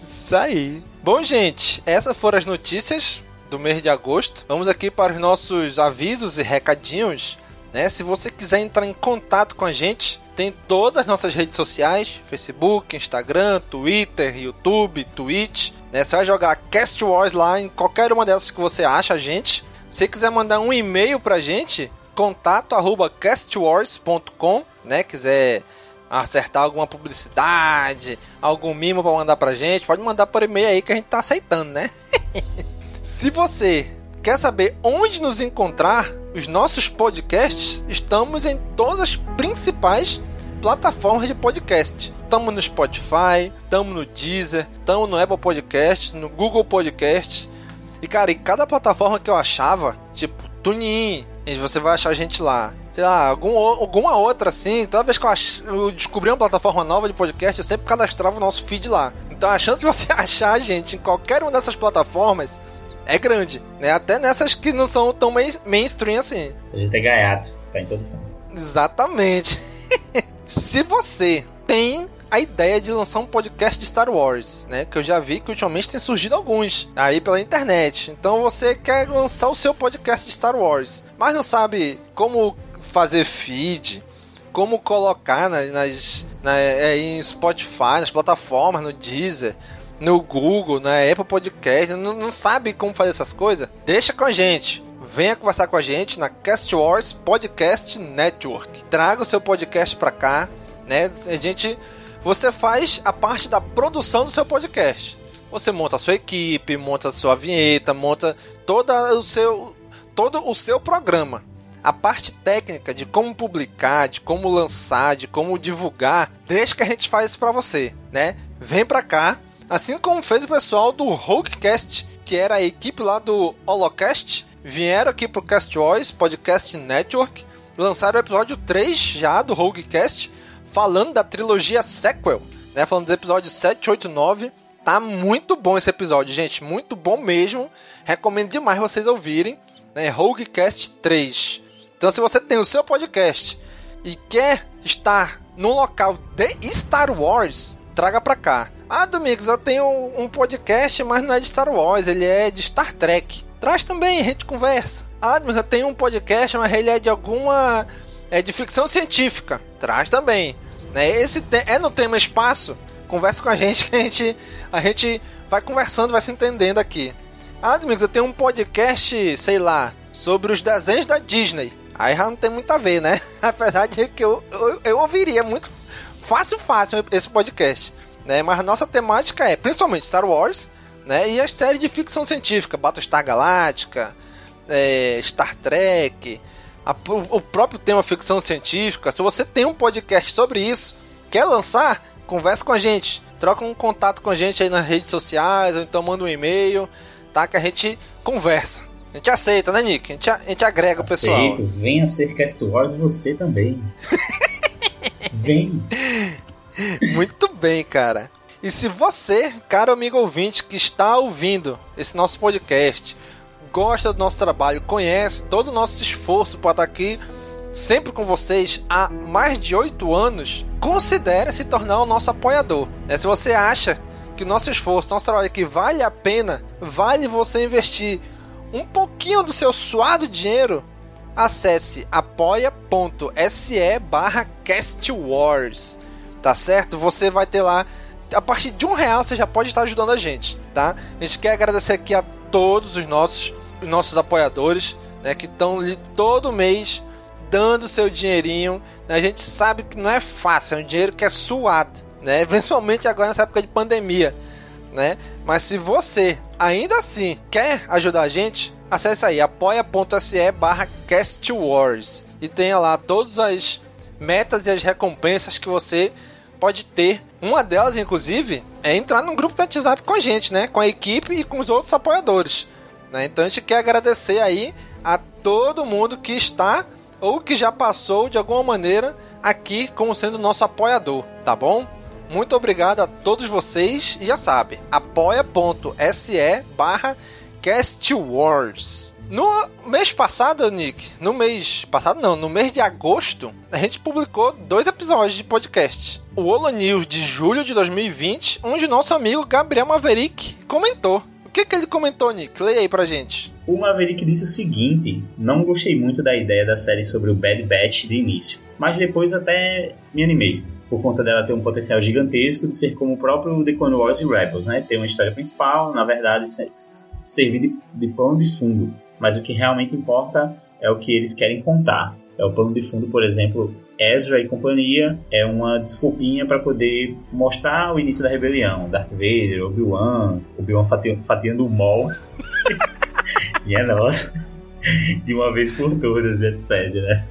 Isso aí. Bom, gente, essas foram as notícias do mês de agosto. Vamos aqui para os nossos avisos e recadinhos. Né? Se você quiser entrar em contato com a gente, tem todas as nossas redes sociais: Facebook, Instagram, Twitter, YouTube, Twitch. Né? Você vai jogar Cast Wars lá em qualquer uma delas que você acha a gente. Se quiser mandar um e-mail pra gente, contato arroba castwars.com, né? Quiser acertar alguma publicidade, algum mimo para mandar pra gente, pode mandar por e-mail aí que a gente tá aceitando, né? *laughs* Se você quer saber onde nos encontrar, os nossos podcasts, estamos em todas as principais plataformas de podcast. Estamos no Spotify, estamos no Deezer, estamos no Apple Podcast, no Google Podcast. E cara, em cada plataforma que eu achava, tipo TuneIn, você vai achar a gente lá sei lá, algum, alguma outra assim. Toda vez que eu, ach, eu, descobri uma plataforma nova de podcast, eu sempre cadastrava o nosso feed lá. Então a chance de você *laughs* achar a gente em qualquer uma dessas plataformas é grande, né? Até nessas que não são tão main, mainstream assim. A gente é gaiato, tá em todo canto. Exatamente. *laughs* Se você tem a ideia de lançar um podcast de Star Wars, né? Que eu já vi que ultimamente tem surgido alguns aí pela internet. Então você quer lançar o seu podcast de Star Wars, mas não sabe como fazer feed, como colocar nas, nas na, é, em Spotify, nas plataformas, no Deezer, no Google, na Apple Podcast, não, não sabe como fazer essas coisas? Deixa com a gente. Venha conversar com a gente na Cast Wars Podcast Network. Traga o seu podcast para cá, né? A gente você faz a parte da produção do seu podcast. Você monta a sua equipe, monta a sua vinheta, monta todo o seu todo o seu programa a parte técnica de como publicar, de como lançar, de como divulgar, deixa que a gente faz isso para você, né? Vem para cá, assim como fez o pessoal do Roguecast, que era a equipe lá do Holocast, vieram aqui pro Cast Voice Podcast Network, lançaram o episódio 3 já do Roguecast, falando da trilogia sequel, né? Falando dos episódios 7, 8 9. Tá muito bom esse episódio, gente, muito bom mesmo. Recomendo demais vocês ouvirem, né? Roguecast 3. Então, se você tem o seu podcast e quer estar no local de Star Wars, traga pra cá. Ah, Domingos, eu tenho um podcast, mas não é de Star Wars, ele é de Star Trek. Traz também, a gente conversa. Ah, Domingos, eu tenho um podcast, mas ele é de alguma. É de ficção científica. Traz também. Né? Esse é no tema espaço. Conversa com a gente *laughs* que a gente, a gente vai conversando, vai se entendendo aqui. Ah, Domingos, eu tenho um podcast, sei lá, sobre os desenhos da Disney. Aí já não tem muito a ver, né? *laughs* Apesar de que eu, eu, eu ouviria muito fácil, fácil esse podcast. Né? Mas nossa temática é principalmente Star Wars né? e as séries de ficção científica, Battlestar Galáctica, é, Star Trek, a, o próprio tema ficção científica. Se você tem um podcast sobre isso, quer lançar, converse com a gente. Troca um contato com a gente aí nas redes sociais, ou então manda um e-mail, tá? Que a gente conversa. A gente aceita, né, Nick? A gente, a, gente agrega Aceito. o pessoal. Venha ser Cast Wars você também. *laughs* Vem. Muito bem, cara. E se você, caro amigo ouvinte, que está ouvindo esse nosso podcast, gosta do nosso trabalho, conhece todo o nosso esforço para estar aqui sempre com vocês há mais de oito anos, considere se tornar o nosso apoiador. É, se você acha que o nosso esforço, nosso trabalho aqui vale a pena, vale você investir um pouquinho do seu suado dinheiro, acesse apoia.se barra castwars, tá certo? Você vai ter lá, a partir de um real você já pode estar ajudando a gente, tá? A gente quer agradecer aqui a todos os nossos, os nossos apoiadores, né, que estão ali todo mês dando seu dinheirinho. Né? A gente sabe que não é fácil, é um dinheiro que é suado, né? *laughs* Principalmente agora nessa época de pandemia, né? Mas se você ainda assim quer ajudar a gente, acesse aí apoia.se barra castwars e tenha lá todas as metas e as recompensas que você pode ter. Uma delas, inclusive, é entrar num grupo de WhatsApp com a gente, né? Com a equipe e com os outros apoiadores. Né? Então a gente quer agradecer aí a todo mundo que está ou que já passou de alguma maneira aqui como sendo nosso apoiador, tá bom? Muito obrigado a todos vocês e já sabe, apoia.se barra castwars. No mês passado, Nick, no mês passado não, no mês de agosto, a gente publicou dois episódios de podcast. O Holo News de julho de 2020, onde nosso amigo Gabriel Maverick comentou. O que, que ele comentou, Nick? Leia aí pra gente. O Maverick disse o seguinte: Não gostei muito da ideia da série sobre o Bad Batch de início, mas depois até me animei por conta dela ter um potencial gigantesco de ser como o próprio The Clone Wars e Rebels, né? Ter uma história principal, na verdade, servir de, de pano de fundo. Mas o que realmente importa é o que eles querem contar. É o pano de fundo, por exemplo, Ezra e companhia é uma desculpinha para poder mostrar o início da rebelião. Darth Vader, Obi-Wan, Obi-Wan fatiando o Maul. *laughs* e é nossa. De uma vez por todas, etc, né?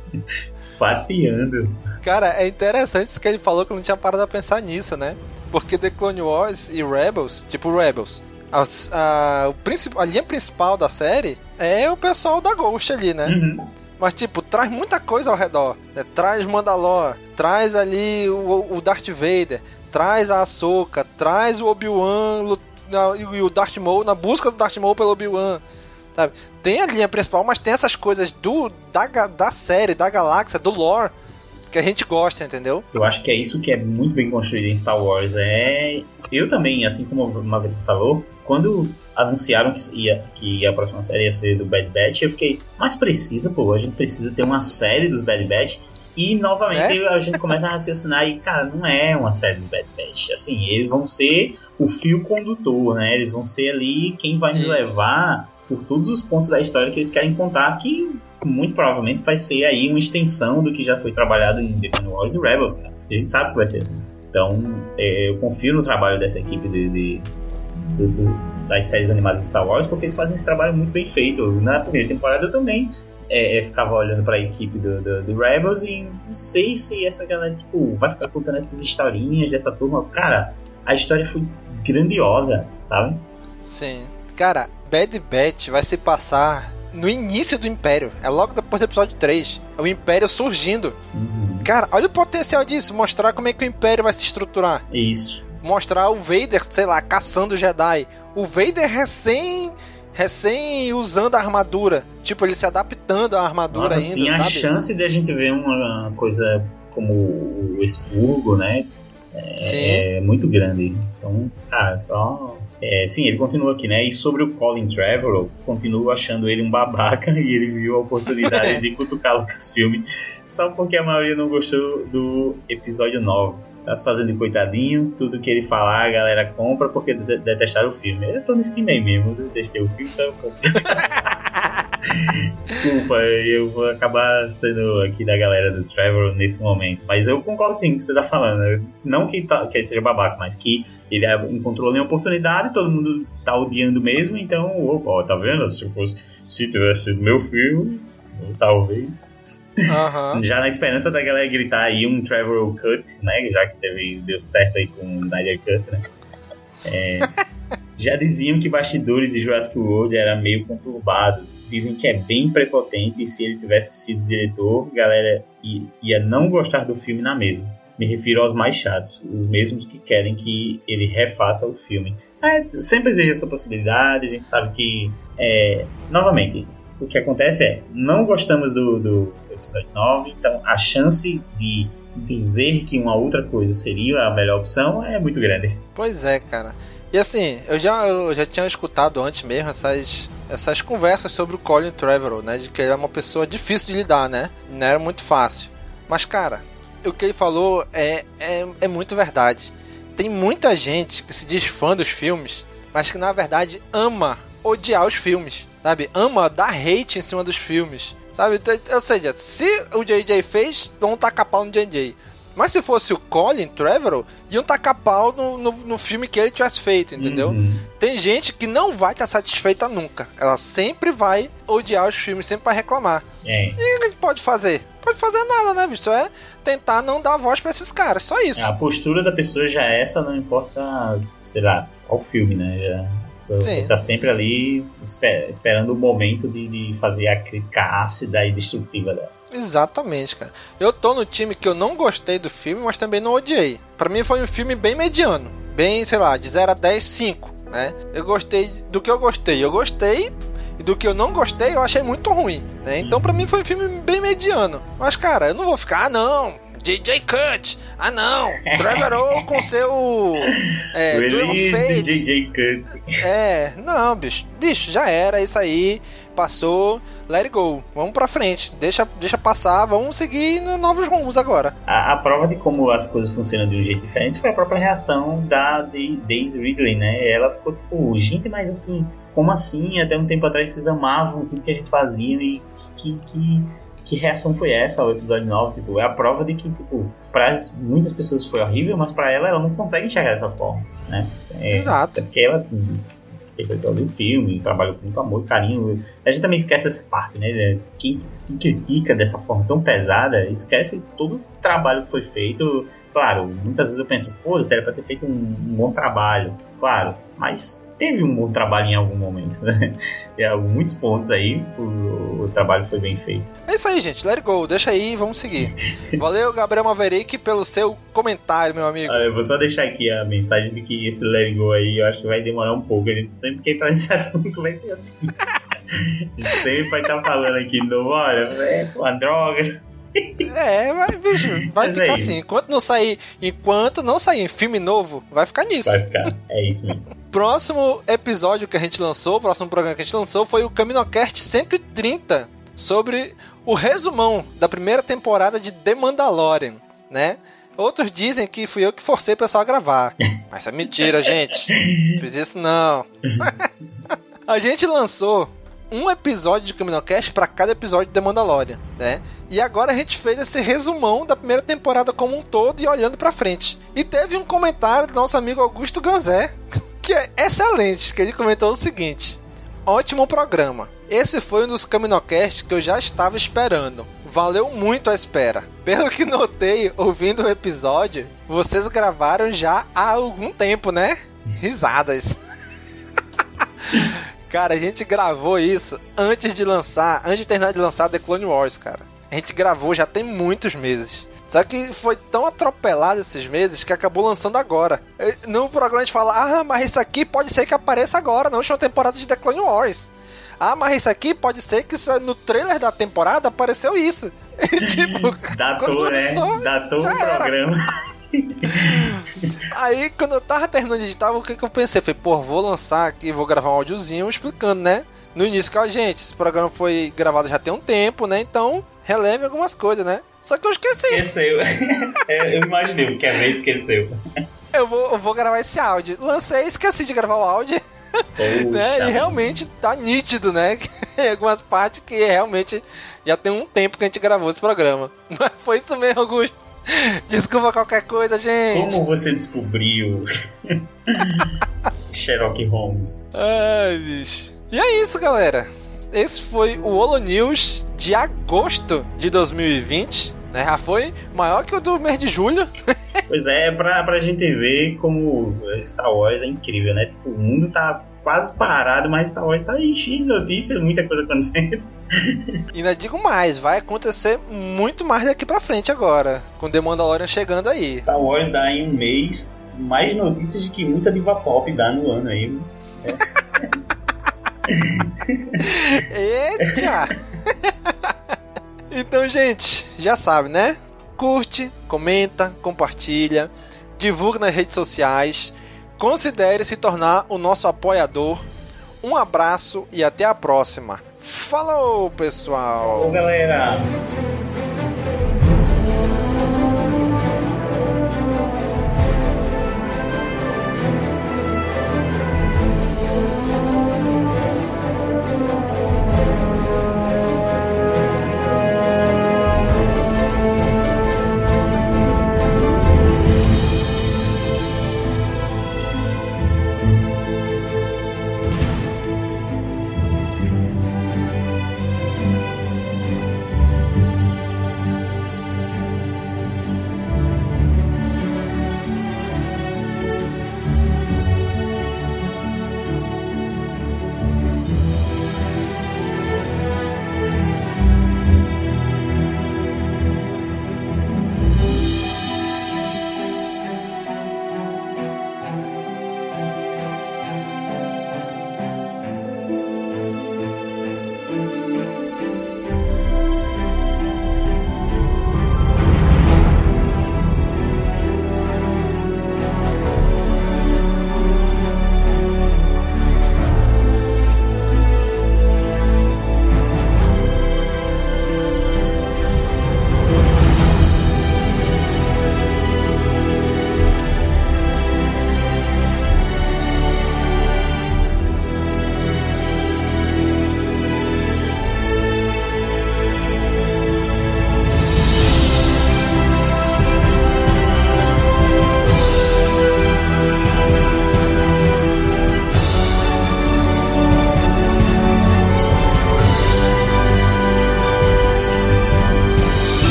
Fatiando. Cara, é interessante isso que ele falou que eu não tinha parado a pensar nisso, né? Porque The Clone Wars e Rebels, tipo Rebels, a, a, a linha principal da série é o pessoal da Ghost ali, né? Uhum. Mas, tipo, traz muita coisa ao redor. Né? Traz Mandalor, traz ali o, o Darth Vader, traz a Ahsoka, traz o Obi-Wan e o Darth Maul na busca do Darth Maul pelo Obi-Wan. Tem a linha principal, mas tem essas coisas do da, da série, da galáxia, do lore que a gente gosta, entendeu? Eu acho que é isso que é muito bem construído em Star Wars. É, eu também, assim como o Maverick falou, quando anunciaram que, ia, que a próxima série ia ser do Bad Batch, eu fiquei, mas precisa, pô, a gente precisa ter uma série dos Bad Batch. E novamente é? a gente começa a raciocinar e, cara, não é uma série dos Bad Batch. Assim, eles vão ser o fio condutor, né? Eles vão ser ali quem vai nos levar por todos os pontos da história que eles querem contar, que muito provavelmente vai ser aí uma extensão do que já foi trabalhado em The Clone Wars e Rebels, cara. A gente sabe que vai ser assim. Então, é, eu confio no trabalho dessa equipe de, de, de, de, das séries animadas de Star Wars, porque eles fazem esse trabalho muito bem feito. Na primeira temporada eu também é, é, ficava olhando para a equipe do, do, do, Rebels e não sei se essa galera tipo, vai ficar contando essas historinhas dessa turma. Cara, a história foi grandiosa, sabe? Sim. Cara, Bad Batch vai se passar no início do Império. É logo depois do episódio 3. É o Império surgindo. Uhum. Cara, olha o potencial disso. Mostrar como é que o Império vai se estruturar. Isso. Mostrar o Vader, sei lá, caçando o Jedi. O Vader recém recém usando a armadura. Tipo, ele se adaptando à armadura Nossa, ainda. Sim, a sabe? chance de a gente ver uma coisa como o Expurgo, né? É, é, muito grande. Então, cara, só é, sim, ele continua aqui, né? E sobre o Colin Trevorrow, continuo achando ele um babaca *laughs* e ele viu a oportunidade *laughs* de cutucar Lucasfilm só porque a maioria não gostou do episódio 9. Tá se fazendo de coitadinho, tudo que ele falar a galera compra porque detestaram o filme. Eu tô nesse time aí mesmo, detestei o filme, então eu compro. Desculpa, eu vou acabar sendo aqui da galera do Trevor nesse momento. Mas eu concordo sim com o que você tá falando. Não que, tá, que ele seja babaca, mas que ele encontrou ali uma oportunidade, todo mundo tá odiando mesmo, então, opa, tá vendo? Se fosse. Se tivesse sido meu filme, talvez. Uhum. Já na esperança da galera gritar aí um Trevor Cut, né? Já que teve, deu certo aí com o Snyder Cut, né? É, *laughs* já diziam que bastidores de Jurassic World era meio conturbado dizem que é bem prepotente e se ele tivesse sido diretor, galera ia não gostar do filme na mesma. Me refiro aos mais chatos, os mesmos que querem que ele refaça o filme. É, sempre existe essa possibilidade, a gente sabe que, é, novamente, o que acontece é, não gostamos do, do episódio 9, então a chance de dizer que uma outra coisa seria a melhor opção é muito grande. Pois é, cara. E assim, eu já, eu já tinha escutado antes mesmo essas, essas conversas sobre o Colin Trevorrow, né? De que ele é uma pessoa difícil de lidar, né? Não era muito fácil. Mas, cara, o que ele falou é, é, é muito verdade. Tem muita gente que se diz fã dos filmes, mas que na verdade ama odiar os filmes, sabe? Ama dar hate em cima dos filmes, Sabe? Então, Ou seja, se o JJ fez, vão tacar pau no JJ. Mas se fosse o Colin Trevorrow, iam tacar pau no, no, no filme que ele tivesse feito, entendeu? Uhum. Tem gente que não vai estar satisfeita nunca. Ela sempre vai odiar os filmes, sempre vai reclamar. É. E o que a gente pode fazer? Pode fazer nada, né, bicho? É tentar não dar voz pra esses caras, só isso. A postura da pessoa já é essa, não importa, sei lá, qual filme, né? Já, Sim. tá sempre ali espe- esperando o momento de, de fazer a crítica ácida e destrutiva dela. Exatamente, cara. Eu tô no time que eu não gostei do filme, mas também não odiei. Pra mim foi um filme bem mediano. Bem, sei lá, de 0 a 10, 5, né? Eu gostei do que eu gostei. Eu gostei e do que eu não gostei, eu achei muito ruim, né? Então pra mim foi um filme bem mediano. Mas, cara, eu não vou ficar, ah, não, JJ Cut, ah, não, Trevor com seu... É, *laughs* Release de. J.J. Cut. É, não, bicho. Bicho, já era isso aí. Passou, let it go. Vamos pra frente. Deixa, deixa passar, vamos seguir no novos rumos agora. A, a prova de como as coisas funcionam de um jeito diferente foi a própria reação da Daisy Ridley, né? Ela ficou tipo, gente, mas assim, como assim? Até um tempo atrás vocês amavam tudo que a gente fazia e que, que, que reação foi essa ao episódio 9? Tipo, é a prova de que, tipo, para muitas pessoas foi horrível, mas para ela, ela não consegue enxergar dessa forma, né? É, Exato. Até porque ela hum, interpretou ali o filme, trabalhou com muito amor e carinho. A gente também esquece essa parte, né? Quem, quem critica dessa forma tão pesada, esquece todo o trabalho que foi feito. Claro, muitas vezes eu penso, foda-se, era pra ter feito um, um bom trabalho. Claro, mas teve um bom trabalho em algum momento, né? *laughs* Algum- muitos pontos aí, o, o trabalho foi bem feito. É isso aí, gente. Let it go. Deixa aí, vamos seguir. Valeu, Gabriel Maverick, pelo seu comentário, meu amigo. Ah, eu vou só deixar aqui a mensagem de que esse Let It Go aí eu acho que vai demorar um pouco. A gente sempre que entrar nesse *laughs* assunto vai ser assim. *laughs* A gente sempre vai estar falando aqui novo, olha, é uma droga. É, vai, bicho, vai Mas é ficar isso. assim. Enquanto não sair, enquanto não sair filme novo, vai ficar nisso. Vai ficar. É isso mesmo. Próximo episódio que a gente lançou, o próximo programa que a gente lançou foi o CaminoCast 130 sobre o resumão da primeira temporada de The Mandalorian, né? Outros dizem que fui eu que forcei o pessoal a gravar. Mas é mentira, gente. *laughs* Não fiz isso não. *laughs* a gente lançou um episódio de CaminoCast para cada episódio de Mandalorian, né? E agora a gente fez esse resumão da primeira temporada como um todo e olhando pra frente. E teve um comentário do nosso amigo Augusto Ganzé, *laughs* que é excelente, que ele comentou o seguinte: Ótimo programa. Esse foi um dos Caminocast que eu já estava esperando. Valeu muito a espera. *laughs* Pelo que notei ouvindo o episódio, vocês gravaram já há algum tempo, né? Risadas. *laughs* Cara, a gente gravou isso antes de lançar, antes de terminar de lançar The Clone Wars, cara. A gente gravou já tem muitos meses. Só que foi tão atropelado esses meses que acabou lançando agora. No programa a gente fala, ah, mas isso aqui pode ser que apareça agora, na última temporada de The Clone Wars. Ah, mas isso aqui pode ser que no trailer da temporada apareceu isso. *laughs* tipo, *laughs* Datou, né? Datou o programa. *laughs* Aí, quando eu tava terminando de editar, o que, que eu pensei? Falei, pô, vou lançar aqui, vou gravar um áudiozinho explicando, né? No início, que, ó, gente, esse programa foi gravado já tem um tempo, né? Então, releve algumas coisas, né? Só que eu esqueci. Esqueceu. *laughs* É, eu imaginei, o Kevin esqueceu. Eu vou, eu vou gravar esse áudio. Lancei, esqueci de gravar o áudio, *laughs* né? E realmente tá nítido, né? algumas partes que realmente já tem um tempo que a gente gravou esse programa. Mas foi isso mesmo, Augusto. *laughs* Desculpa qualquer coisa, gente. Como você descobriu *laughs* Sherlock Holmes? Ai, bicho. E é isso, galera. Esse foi o Holo News de agosto de 2020. Né? Já foi maior que o do mês de julho. *laughs* Pois é, pra, pra gente ver como Star Wars é incrível, né? Tipo, o mundo tá quase parado, mas Star Wars tá enchendo de notícias, muita coisa acontecendo. E ainda digo mais, vai acontecer muito mais daqui pra frente agora. Com The Mandalorian chegando aí. Star Wars dá em um mês mais notícias de que muita diva pop dá no ano aí. *laughs* Eita! *laughs* então, gente, já sabe, né? Curte, comenta, compartilha, divulga nas redes sociais, considere se tornar o nosso apoiador. Um abraço e até a próxima. Falou, pessoal! Ô galera!